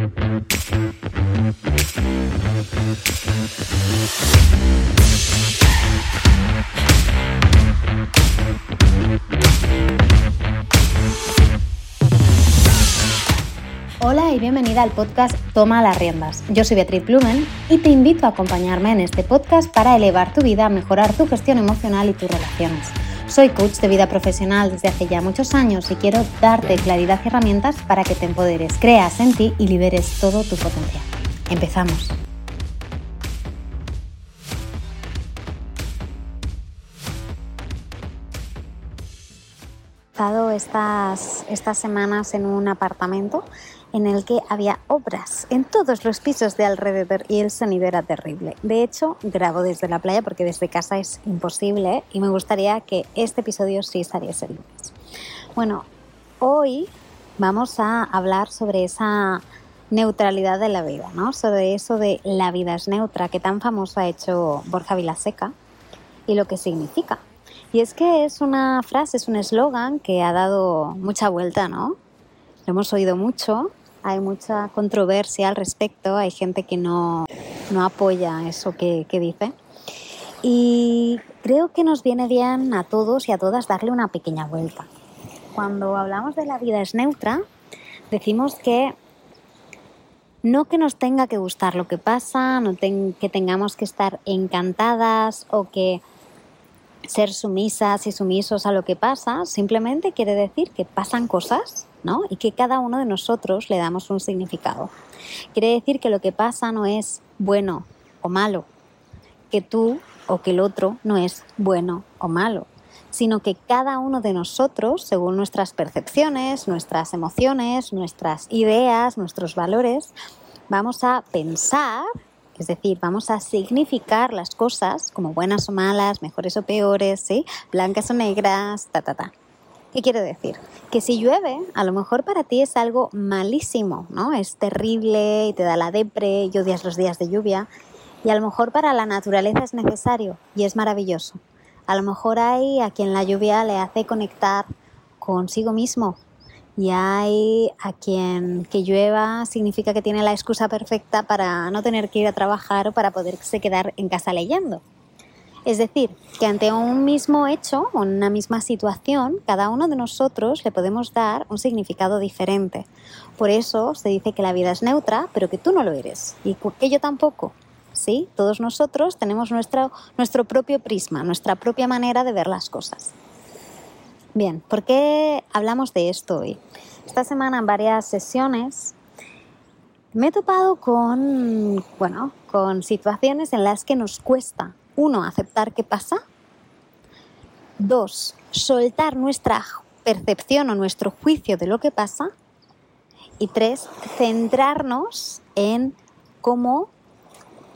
Hola y bienvenida al podcast Toma las riendas. Yo soy Beatriz Blumen y te invito a acompañarme en este podcast para elevar tu vida, mejorar tu gestión emocional y tus relaciones. Soy coach de vida profesional desde hace ya muchos años y quiero darte claridad y herramientas para que te empoderes, creas en ti y liberes todo tu potencial. Empezamos. He estas, estas semanas en un apartamento en el que había obras en todos los pisos de alrededor y el sonido era terrible. De hecho, grabo desde la playa porque desde casa es imposible y me gustaría que este episodio sí saliese el lunes. Bueno, hoy vamos a hablar sobre esa neutralidad de la vida, ¿no? Sobre eso de la vida es neutra que tan famoso ha hecho Borja Vilaseca y lo que significa. Y es que es una frase, es un eslogan que ha dado mucha vuelta, ¿no? Lo hemos oído mucho hay mucha controversia al respecto, hay gente que no, apoya eso que, que dice. Y creo que nos viene bien a todos y a todas darle una pequeña vuelta. Cuando hablamos de la vida es neutra, decimos que no que nos tenga que gustar lo que pasa, no que tengamos que estar encantadas o que ser sumisas y sumisos a lo que pasa, simplemente quiere decir que pasan cosas ¿no? Y que cada uno de nosotros le damos un significado. Quiere decir que lo que pasa no es bueno o malo, que tú o que el otro no es bueno o malo, sino que cada uno de nosotros, según nuestras percepciones, nuestras emociones, nuestras ideas, nuestros valores, vamos a pensar, es decir, vamos a significar las cosas como buenas o malas, mejores o peores, ¿sí? blancas o negras, ta, ta, ta. ¿Qué quiere decir? Que si llueve, a lo mejor para ti es algo malísimo, ¿no? Es terrible y te da la depre y odias los días de lluvia. Y a lo mejor para la naturaleza es necesario y es maravilloso. A lo mejor hay a quien la lluvia le hace conectar consigo mismo. Y hay a quien que llueva significa que tiene la excusa perfecta para no tener que ir a trabajar o para poderse quedar en casa leyendo. Es decir, que ante un mismo hecho o una misma situación, cada uno de nosotros le podemos dar un significado diferente. Por eso se dice que la vida es neutra, pero que tú no lo eres y que yo tampoco. ¿Sí? Todos nosotros tenemos nuestro, nuestro propio prisma, nuestra propia manera de ver las cosas. Bien, ¿por qué hablamos de esto hoy? Esta semana en varias sesiones me he topado con, bueno, con situaciones en las que nos cuesta uno, aceptar qué pasa. Dos, soltar nuestra percepción o nuestro juicio de lo que pasa. Y tres, centrarnos en cómo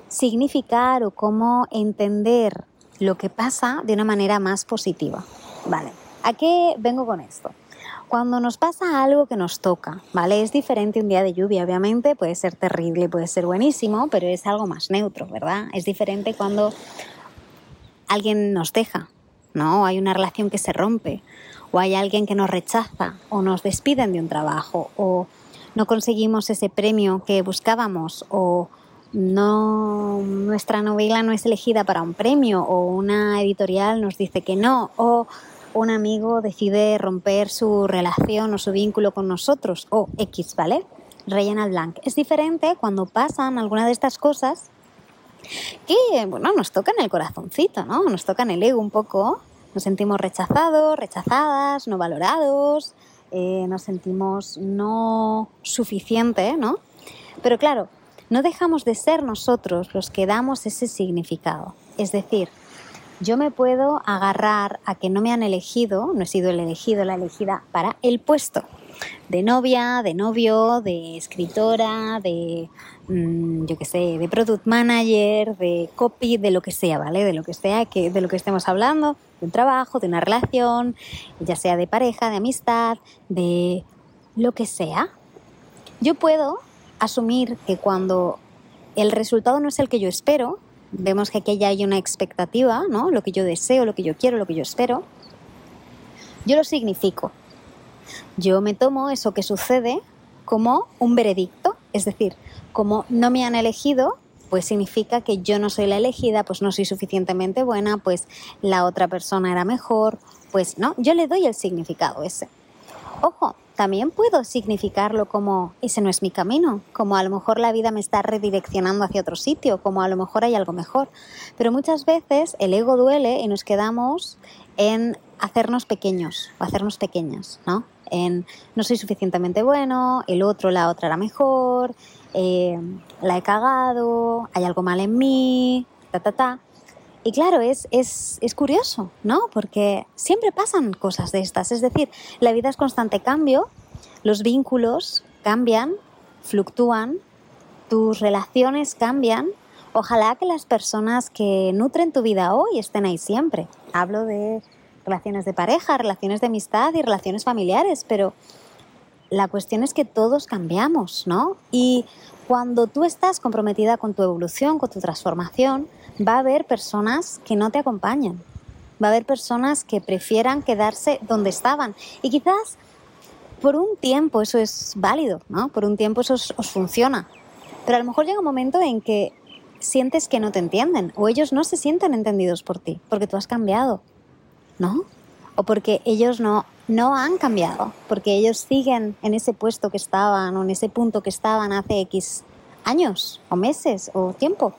significar o cómo entender lo que pasa de una manera más positiva. Vale, ¿a qué vengo con esto? Cuando nos pasa algo que nos toca, ¿vale? Es diferente un día de lluvia, obviamente, puede ser terrible, puede ser buenísimo, pero es algo más neutro, ¿verdad? Es diferente cuando alguien nos deja, ¿no? Hay una relación que se rompe, o hay alguien que nos rechaza, o nos despiden de un trabajo, o no conseguimos ese premio que buscábamos, o no nuestra novela no es elegida para un premio, o una editorial nos dice que no, o un amigo decide romper su relación o su vínculo con nosotros, o X, ¿vale? Rellena blank. Es diferente cuando pasan alguna de estas cosas que, bueno, nos toca en el corazoncito, ¿no? Nos toca en el ego un poco, nos sentimos rechazados, rechazadas, no valorados, eh, nos sentimos no suficiente, ¿no? Pero claro, no dejamos de ser nosotros los que damos ese significado. Es decir, yo me puedo agarrar a que no me han elegido, no he sido el elegido, la elegida para el puesto de novia, de novio, de escritora, de, mm, yo qué sé, de product manager, de copy, de lo que sea, ¿vale? De lo que sea, que, de lo que estemos hablando, de un trabajo, de una relación, ya sea de pareja, de amistad, de lo que sea. Yo puedo asumir que cuando el resultado no es el que yo espero, vemos que aquí ya hay una expectativa, ¿no? Lo que yo deseo, lo que yo quiero, lo que yo espero. Yo lo significo. Yo me tomo eso que sucede como un veredicto, Es decir, como no me han elegido, pues significa que yo no soy la elegida, pues no soy suficientemente buena, pues la otra persona era mejor, pues no, yo le doy el significado ese. Ojo, también puedo significarlo como ese no es mi camino, como a lo mejor la vida me está redireccionando hacia otro sitio, como a lo mejor hay algo mejor. Pero muchas veces el ego duele y nos quedamos en hacernos pequeños o hacernos pequeñas, ¿no? No soy suficientemente bueno, el otro, la otra era mejor, eh, la he cagado, hay algo mal en mí, ta, ta, ta. Y claro, es, es, es, curioso, ¿no? Porque siempre pasan cosas de estas. Es decir, la vida es constante cambio, los vínculos cambian, fluctúan, tus relaciones cambian. Ojalá que las personas que nutren tu vida hoy estén ahí siempre. Hablo de relaciones de pareja, relaciones de amistad y relaciones familiares, pero la cuestión es que todos cambiamos, ¿no? Y cuando tú estás comprometida con tu evolución, con tu transformación, va a haber personas que no te acompañan. Va a haber personas que prefieran quedarse donde estaban. Y quizás por un tiempo eso es válido, ¿no? Por un tiempo eso os, funciona. Pero a lo mejor llega un momento en que sientes que no te entienden o ellos no se sienten entendidos por ti, porque tú has cambiado, ¿no? O porque ellos no, no han cambiado, porque ellos siguen en ese puesto que estaban o en ese punto que estaban hace X años o meses o tiempo.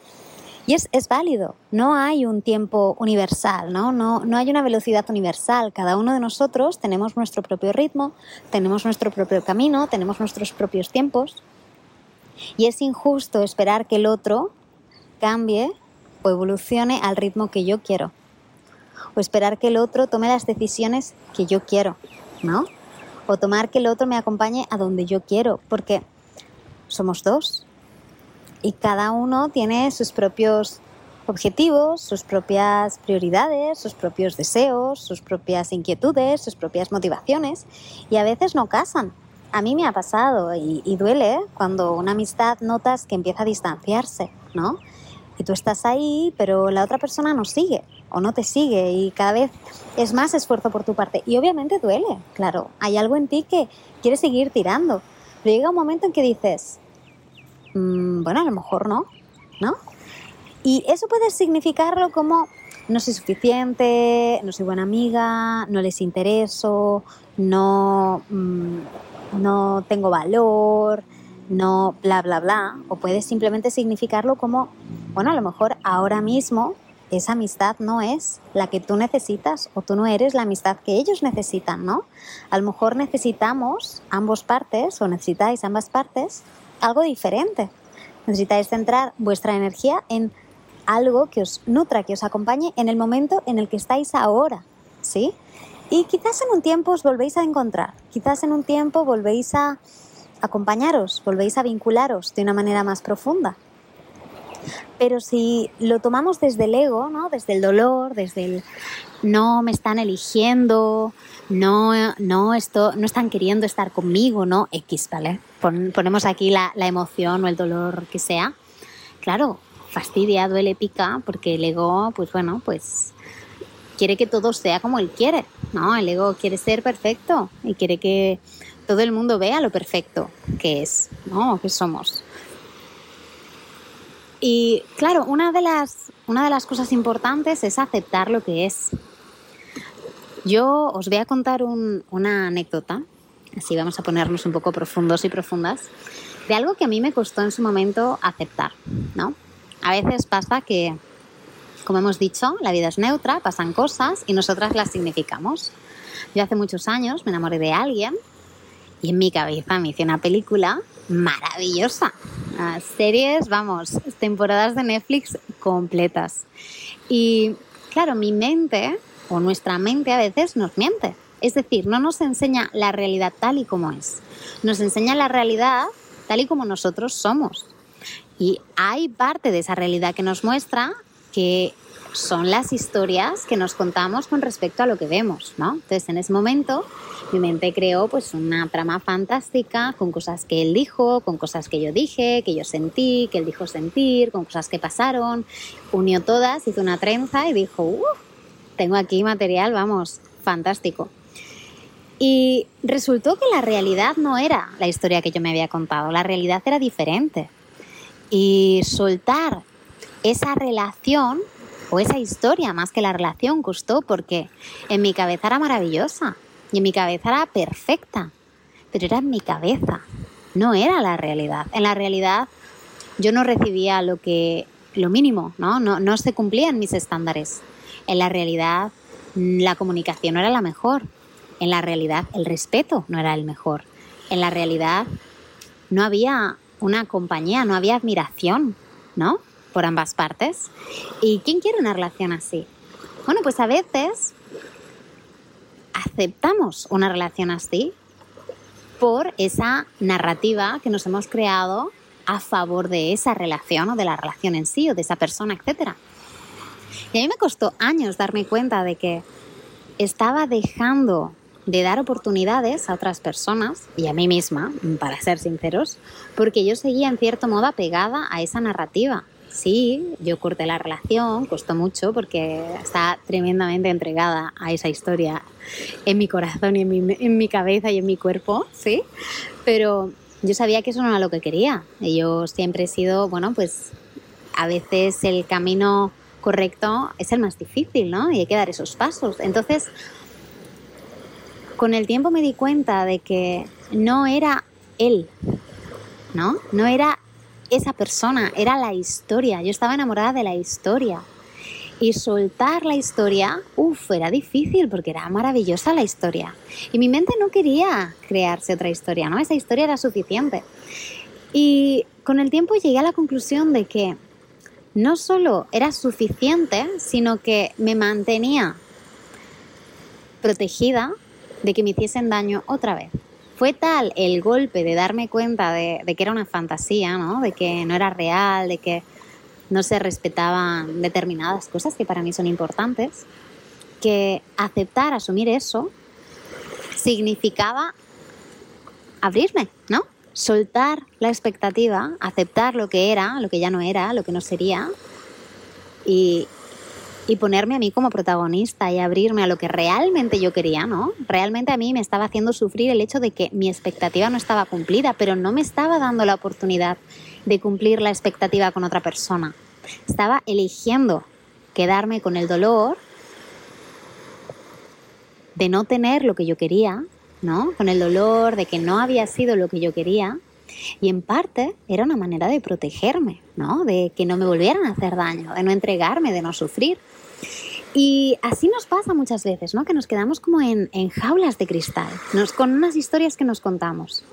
Y es, es, válido, no hay un tiempo universal, ¿no? ¿no? No hay una velocidad universal. Cada uno de nosotros tenemos nuestro propio ritmo, tenemos nuestro propio camino, tenemos nuestros propios tiempos. Y es injusto esperar que el otro cambie o evolucione al ritmo que yo quiero. O esperar que el otro tome las decisiones que yo quiero, ¿no? O tomar que el otro me acompañe a donde yo quiero, porque somos dos, y cada uno tiene sus propios objetivos, sus propias prioridades, sus propios deseos, sus propias inquietudes, sus propias motivaciones y a veces no casan. A mí me ha pasado y, duele cuando una amistad notas que empieza a distanciarse, ¿no? Y tú estás ahí, pero la otra persona no sigue o no te sigue y cada vez es más esfuerzo por tu parte. Y obviamente duele, claro. Hay algo en ti que quiere seguir tirando. Pero llega un momento en que dices, Mm, bueno, a lo mejor no, ¿no? Y eso puede significarlo como no soy suficiente, no soy buena amiga, no les intereso, no, mm, no tengo valor, no bla, bla, bla. O puede simplemente significarlo como, bueno, a lo mejor ahora mismo esa amistad no es la que tú necesitas o tú no eres la amistad que ellos necesitan, ¿no? A lo mejor necesitamos ambos partes o necesitáis ambas partes algo diferente. Necesitáis centrar vuestra energía en algo que os nutra, que os acompañe en el momento en el que estáis ahora, ¿sí? Y quizás en un tiempo os volvéis a encontrar, quizás en un tiempo volvéis a acompañaros, volvéis a vincularos de una manera más profunda. Pero si lo tomamos desde el ego, ¿no? desde el dolor, desde el no me están eligiendo, no, no, esto, no están queriendo estar conmigo, ¿no? X, ¿vale? ponemos aquí la, la, emoción o el dolor que sea. Claro, fastidia, duele, pica, porque el ego, pues bueno, pues quiere que todo sea como él quiere, ¿no? El ego quiere ser perfecto y quiere que todo el mundo vea lo perfecto que es, ¿no? Que somos. Y claro, una de las, una de las cosas importantes es aceptar lo que es. Yo os voy a contar una anécdota, así vamos a ponernos un poco profundos y profundas, de algo que a mí me costó en su momento aceptar, ¿no? A veces pasa que, como hemos dicho, la vida es neutra, pasan cosas y nosotras las significamos. Yo hace muchos años me enamoré de alguien y en mi cabeza me hice una película maravillosa. series, vamos, temporadas de Netflix completas. Y claro, mi mente o nuestra mente a veces nos miente. Es decir, no nos enseña la realidad tal y como es. Nos enseña la realidad tal y como nosotros somos. Y hay parte de esa realidad que nos muestra que son las historias que nos contamos con respecto a lo que vemos, ¿no? Entonces, en ese momento, mi mente creó pues una trama fantástica con cosas que él dijo, con cosas que yo dije, que yo sentí, que él dijo sentir, con cosas que pasaron, unió todas, hizo una trenza y dijo, tengo aquí material, vamos, fantástico. Y resultó que la realidad no era la historia que yo me había contado, la realidad era diferente. Y soltar esa relación o esa historia más que la relación costó porque en mi cabeza era maravillosa y en mi cabeza era perfecta, pero era en mi cabeza, no era la realidad. En la realidad yo no recibía lo que lo mínimo, ¿no? No, no se cumplían mis estándares. En la realidad la comunicación no era la mejor. En la realidad el respeto no era el mejor. En la realidad no había una compañía, no había admiración, ¿no? Por ambas partes. ¿Y quién quiere una relación así? Bueno, pues a veces aceptamos una relación así por esa narrativa que nos hemos creado a favor de esa relación o de la relación en sí o de esa persona, etc. Y a mí me costó años darme cuenta de que estaba dejando de dar oportunidades a otras personas y a mí misma, para ser sinceros, porque yo seguía en cierto modo apegada a esa narrativa. Sí, yo corté la relación, costó mucho porque está tremendamente entregada a esa historia en mi corazón y en mi, en mi cabeza y en mi cuerpo, ¿sí? Pero yo sabía que eso no era lo que quería. Y yo siempre he sido, bueno, pues a veces el camino correcto es el más difícil, ¿no? Y hay que dar esos pasos. Entonces, con el tiempo me di cuenta de que no era él, ¿no? No era esa persona, era la historia. Yo estaba enamorada de la historia. Y soltar la historia, uff, era difícil porque era maravillosa la historia. Y mi mente no quería crearse otra historia, ¿no? Esa historia era suficiente. Y con el tiempo llegué a la conclusión de que no solo era suficiente, sino que me mantenía protegida de que me hiciesen daño otra vez. Fue tal el golpe de darme cuenta de, que era una fantasía, ¿no? de que no era real, de que no se respetaban determinadas cosas que para mí son importantes, que aceptar, asumir eso, significaba abrirme, ¿no? Soltar la expectativa, aceptar lo que era, lo que ya no era, lo que no sería, y, y ponerme a mí como protagonista y abrirme a lo que realmente yo quería, ¿no? Realmente a mí me estaba haciendo sufrir el hecho de que mi expectativa no estaba cumplida, pero no me estaba dando la oportunidad de cumplir la expectativa con otra persona. Estaba eligiendo quedarme con el dolor de no tener lo que yo quería, ¿no? Con el dolor de que no había sido lo que yo quería. Y en parte era una manera de protegerme, ¿no? De que no me volvieran a hacer daño, de no entregarme, de no sufrir. Y así nos pasa muchas veces, ¿no? Que nos quedamos como en, jaulas de cristal, nos, con unas historias que nos contamos.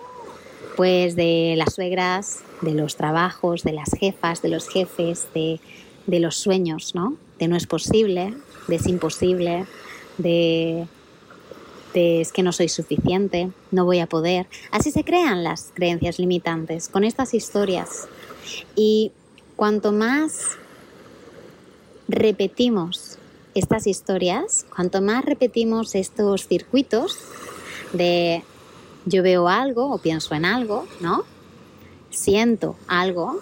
Pues de las suegras, de los trabajos, de las jefas, de los jefes, de, de los sueños, ¿no? De no es posible, de es imposible, de, es que no soy suficiente, no voy a poder. Así se crean las creencias limitantes con estas historias. Y cuanto más repetimos estas historias, cuanto más repetimos estos circuitos de yo veo algo o pienso en algo, ¿no? Siento algo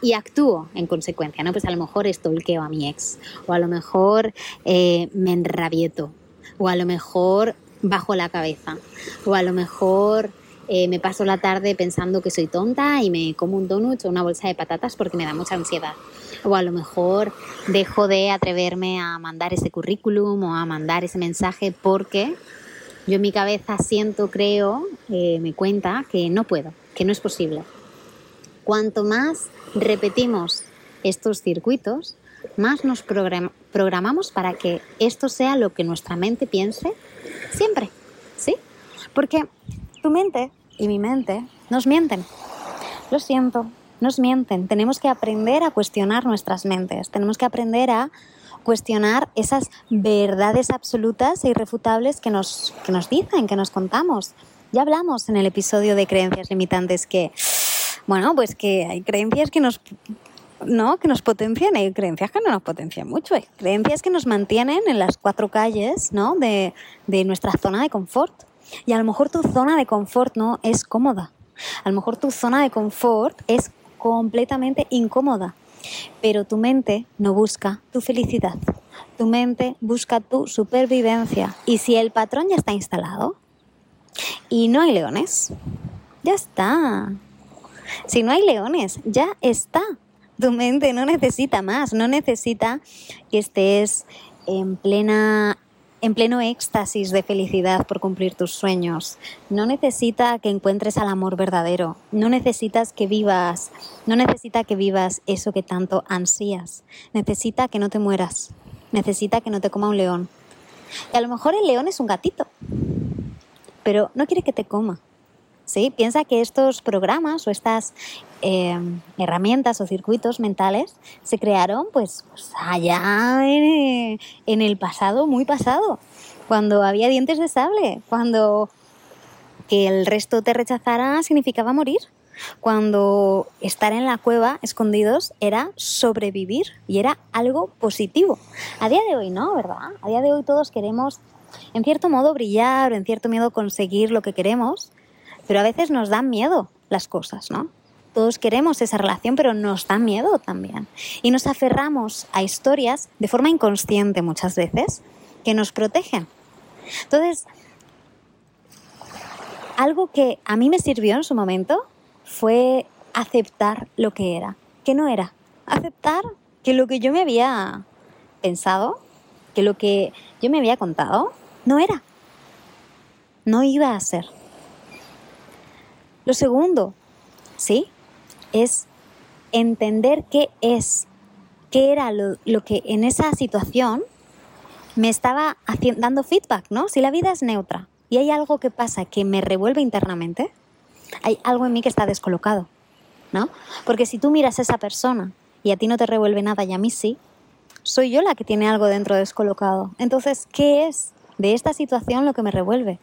y actúo en consecuencia, ¿no? Pues a lo mejor estolqueo a mi ex, o a lo mejor eh, me enrabieto, o a lo mejor bajo la cabeza, o a lo mejor eh, me paso la tarde pensando que soy tonta y me como un donut o una bolsa de patatas porque me da mucha ansiedad. O a lo mejor dejo de atreverme a mandar ese currículum o a mandar ese mensaje porque yo en mi cabeza siento, creo, eh, me cuenta que no puedo, que no es posible. Cuanto más repetimos estos circuitos, más nos programamos para que esto sea lo que nuestra mente piense siempre, ¿sí? Porque tu mente y mi mente nos mienten. Lo siento, nos mienten. Tenemos que aprender a cuestionar nuestras mentes. Tenemos que aprender a cuestionar esas verdades absolutas e irrefutables que nos, que nos dicen, que nos contamos. Ya hablamos en el episodio de creencias limitantes que, bueno, pues que hay creencias que nos, ¿no? que nos potencian, hay creencias que no nos potencian mucho, hay creencias que nos mantienen en las cuatro calles ¿no? de, de nuestra zona de confort. Y a lo mejor tu zona de confort no es cómoda. A lo mejor tu zona de confort es completamente incómoda. Pero tu mente no busca tu felicidad. Tu mente busca tu supervivencia. Y si el patrón ya está instalado, Y no hay leones. Ya está. Si no hay leones, ya está. Tu mente no necesita más, no necesita que estés en plena en pleno éxtasis de felicidad por cumplir tus sueños. No necesita que encuentres al amor verdadero. No necesitas que vivas, no necesita que vivas eso que tanto ansías. Necesita que no te mueras. Necesita que no te coma un león. Y a lo mejor el león es un gatito, pero no quiere que te coma. ¿Sí? Piensa que estos programas o estas eh, herramientas o circuitos mentales se crearon pues, pues allá en, en, el pasado, muy pasado, cuando había dientes de sable, cuando que el resto te rechazara significaba morir, cuando estar en la cueva escondidos era sobrevivir y era algo positivo. A día de hoy no, ¿verdad? A día de hoy todos queremos en cierto modo brillar o en cierto modo conseguir lo que queremos, pero a veces nos dan miedo las cosas, ¿no? Todos queremos esa relación, pero nos da miedo también. Y nos aferramos a historias de forma inconsciente muchas veces que nos protegen. Entonces, algo que a mí me sirvió en su momento fue aceptar lo que era, que no era. Aceptar que lo que yo me había pensado, que lo que yo me había contado, no era. No iba a ser. Lo segundo, ¿sí? Es entender qué es, qué era lo, que en esa situación me estaba dando feedback, ¿no? Si la vida es neutra y hay algo que pasa que me revuelve internamente, hay algo en mí que está descolocado, ¿no? Porque si tú miras a esa persona y a ti no te revuelve nada y a mí sí, soy yo la que tiene algo dentro descolocado. Entonces, ¿qué es de esta situación lo que me revuelve?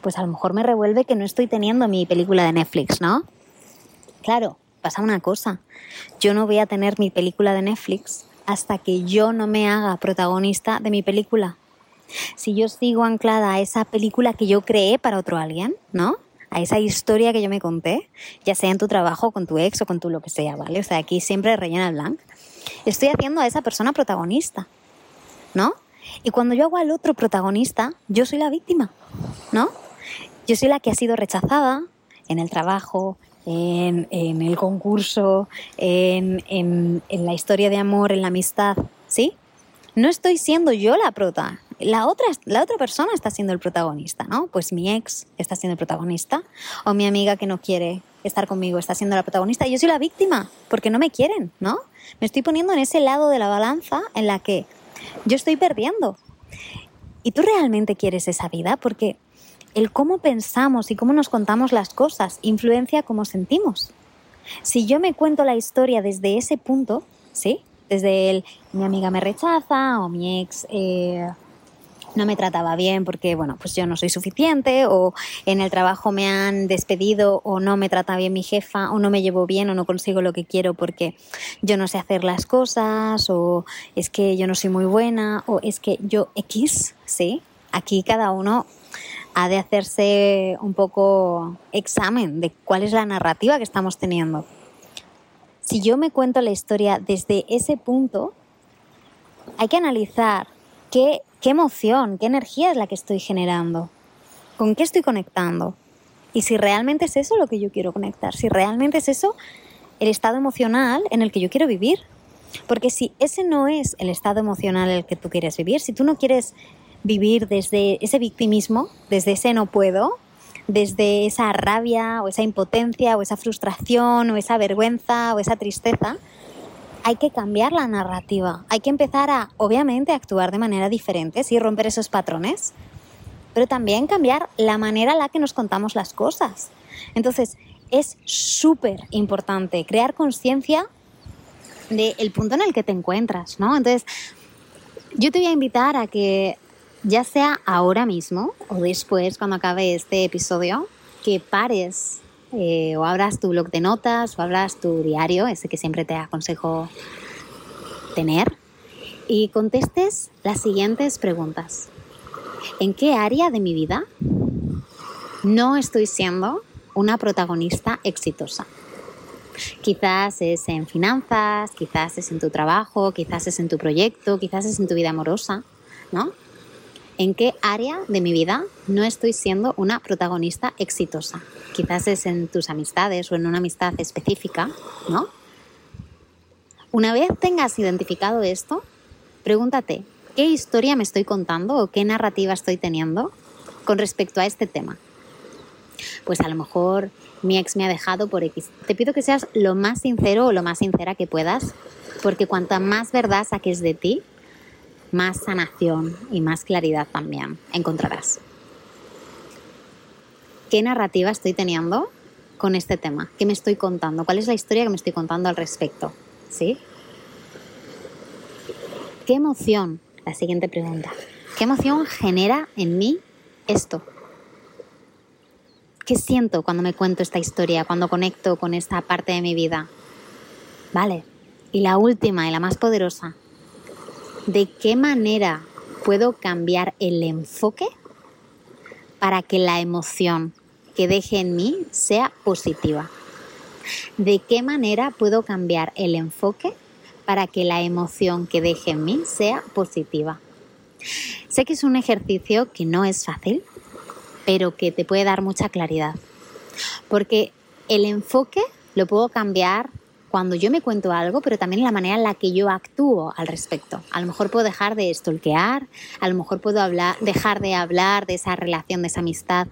Pues a lo mejor me revuelve que no estoy teniendo mi película de Netflix, ¿no? Claro, pasa una cosa. Yo no voy a tener mi película de Netflix hasta que yo no me haga protagonista de mi película. Si yo sigo anclada a esa película que yo creé para otro alguien, ¿no? A esa historia que yo me conté, ya sea en tu trabajo, con tu ex o con tu lo que sea, ¿vale? O sea, aquí siempre rellena el blank. Estoy haciendo a esa persona protagonista, ¿no? Y cuando yo hago al otro protagonista, yo soy la víctima, ¿no? Yo soy la que ha sido rechazada en el trabajo, en, el concurso, en, en, la historia de amor, en la amistad, ¿sí? No estoy siendo yo la prota. La otra, la otra persona está siendo el protagonista, ¿no? Pues mi ex está siendo el protagonista, o mi amiga que no quiere estar conmigo está siendo la protagonista. Y yo soy la víctima, porque no me quieren, ¿no? Me estoy poniendo en ese lado de la balanza en la que yo estoy perdiendo. ¿Y tú realmente quieres esa vida? Porque el cómo pensamos y cómo nos contamos las cosas influencia cómo sentimos. Si yo me cuento la historia desde ese punto, ¿sí? Desde el mi amiga me rechaza o mi ex eh, no me trataba bien porque, bueno, pues yo no soy suficiente o en el trabajo me han despedido o no me trata bien mi jefa o no me llevo bien o no consigo lo que quiero porque yo no sé hacer las cosas o es que yo no soy muy buena o es que yo X, ¿sí? Aquí cada uno ha de hacerse un poco examen de cuál es la narrativa que estamos teniendo. Si yo me cuento la historia desde ese punto, hay que analizar qué emoción, qué energía es la que estoy generando, con qué estoy conectando. Y si realmente es eso lo que yo quiero conectar, si realmente es eso el estado emocional en el que yo quiero vivir. Porque si ese no es el estado emocional en el que tú quieres vivir, si tú no quieres vivir desde ese victimismo, desde ese no puedo, desde esa rabia o esa impotencia o esa frustración o esa vergüenza o esa tristeza, hay que cambiar la narrativa, hay que empezar a, obviamente, actuar de manera diferente, sí, romper esos patrones, pero también cambiar la manera en la que nos contamos las cosas. Entonces, es súper importante crear conciencia del punto en el que te encuentras, ¿no? Entonces, yo te voy a invitar a que, ya sea ahora mismo o después, cuando acabe este episodio, que pares eh, o abras tu blog de notas o abras tu diario, ese que siempre te aconsejo tener, y contestes las siguientes preguntas. ¿En qué área de mi vida no estoy siendo una protagonista exitosa? Quizás es en finanzas, quizás es en tu trabajo, quizás es en tu proyecto, quizás es en tu vida amorosa, ¿no? En qué área de mi vida no estoy siendo una protagonista exitosa. Quizás es en tus amistades o en una amistad específica, ¿no? Una vez tengas identificado esto, pregúntate, ¿qué historia me estoy contando o qué narrativa estoy teniendo con respecto a este tema? Pues a lo mejor mi ex me ha dejado por X. Te pido que seas lo más sincero o lo más sincera que puedas, porque cuanta más verdad saques de ti, más sanación y más claridad también encontrarás. ¿Qué narrativa estoy teniendo con este tema? ¿Qué me estoy contando? ¿Cuál es la historia que me estoy contando al respecto? ¿Sí? ¿Qué emoción? La siguiente pregunta. ¿Qué emoción genera en mí esto? ¿Qué siento cuando me cuento esta historia, cuando conecto con esta parte de mi vida? Vale. Y la última y la más poderosa. ¿De qué manera puedo cambiar el enfoque para que la emoción que deje en mí sea positiva? ¿De qué manera puedo cambiar el enfoque para que la emoción que deje en mí sea positiva? Sé que es un ejercicio que no es fácil, pero que te puede dar mucha claridad. Porque el enfoque lo puedo cambiar cuando yo me cuento algo, pero también la manera en la que yo actúo al respecto. A lo mejor puedo dejar de stalkear, a lo mejor puedo hablar, dejar de hablar de esa relación, de esa amistad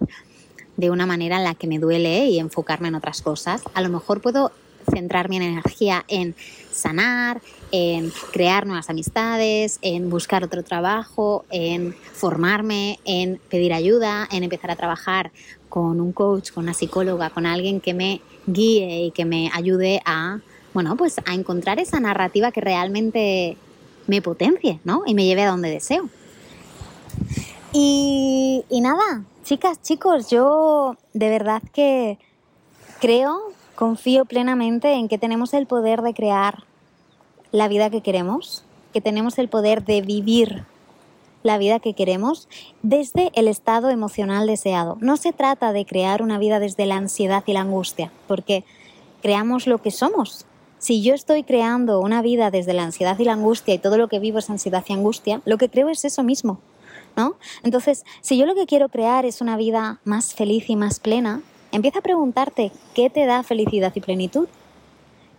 de una manera en la que me duele y enfocarme en otras cosas. A lo mejor puedo centrar mi energía en sanar, en crear nuevas amistades, en buscar otro trabajo, en formarme, en pedir ayuda, en empezar a trabajar con un coach, con una psicóloga, con alguien que me guíe y que me ayude a, bueno, pues a encontrar esa narrativa que realmente me potencie, ¿no? Y me lleve a donde deseo. Y, y nada, chicas, chicos, yo de verdad que creo Confío plenamente en que tenemos el poder de crear la vida que queremos, que tenemos el poder de vivir la vida que queremos desde el estado emocional deseado. No se trata de crear una vida desde la ansiedad y la angustia, porque creamos lo que somos. Si yo estoy creando una vida desde la ansiedad y la angustia y todo lo que vivo es ansiedad y angustia, lo que creo es eso mismo, ¿no? Entonces, si yo lo que quiero crear es una vida más feliz y más plena, Empieza a preguntarte qué te da felicidad y plenitud,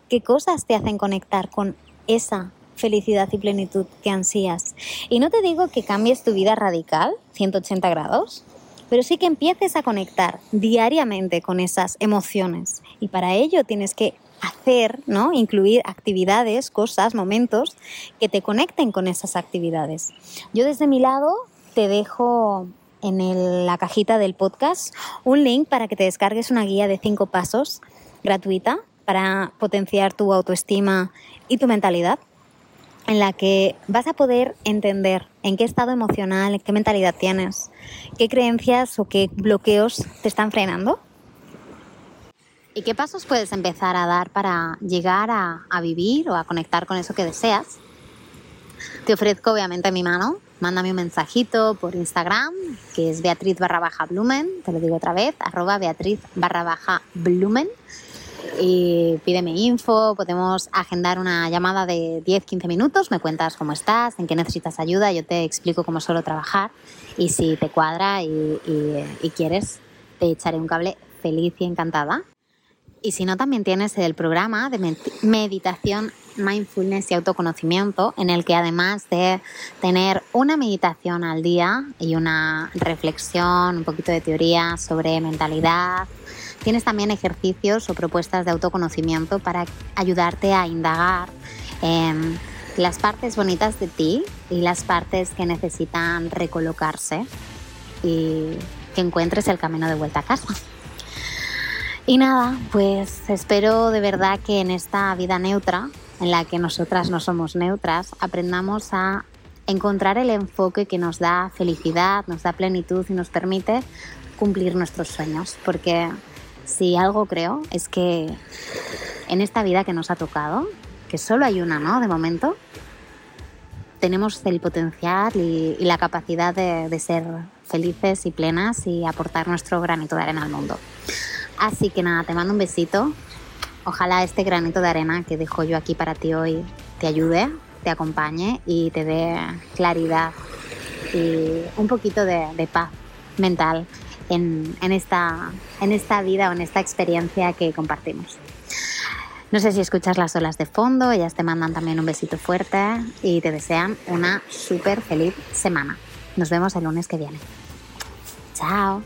qué cosas te hacen conectar con esa felicidad y plenitud que ansías. Y no te digo que cambies tu vida radical, 180 grados, pero sí que empieces a conectar diariamente con esas emociones. Y para ello tienes que hacer, ¿no? Incluir actividades, cosas, momentos que te conecten con esas actividades. Yo desde mi lado te dejo en la cajita del podcast un link para que te descargues una guía de cinco pasos gratuita para potenciar tu autoestima y tu mentalidad, en la que vas a poder entender en qué estado emocional, qué mentalidad tienes, qué creencias o qué bloqueos te están frenando. ¿Y qué pasos puedes empezar a dar para llegar a, a vivir o a conectar con eso que deseas? Te ofrezco obviamente mi mano mándame un mensajito por Instagram, que es Beatriz barra baja Blumen, te lo digo otra vez, arroba Beatriz barra baja Blumen. Y pídeme info, podemos agendar una llamada de 10-15 minutos, me cuentas cómo estás, en qué necesitas ayuda, yo te explico cómo suelo trabajar y si te cuadra y, y quieres, te echaré un cable feliz y encantada. Y si no, también tienes el programa de meditación mindfulness y autoconocimiento, en el que además de tener una meditación al día y una reflexión, un poquito de teoría sobre mentalidad, tienes también ejercicios o propuestas de autoconocimiento para ayudarte a indagar en las partes bonitas de ti y las partes que necesitan recolocarse y que encuentres el camino de vuelta a casa. Y nada, pues espero de verdad que en esta vida neutra en la que nosotras no somos neutras, aprendamos a encontrar el enfoque que nos da felicidad, nos da plenitud y nos permite cumplir nuestros sueños. Porque si algo creo es que en esta vida que nos ha tocado, que solo hay una, ¿no? De momento, tenemos el potencial y, la capacidad de, ser felices y plenas y aportar nuestro granito de arena al mundo. Así que nada, te mando un besito Ojalá este granito de arena que dejo yo aquí para ti hoy te ayude, te acompañe y te dé claridad y un poquito de, paz mental en, esta, en esta vida o en esta experiencia que compartimos. No sé si escuchas las olas de fondo, ellas te mandan también un besito fuerte y te desean una súper feliz semana. Nos vemos el lunes que viene. Chao.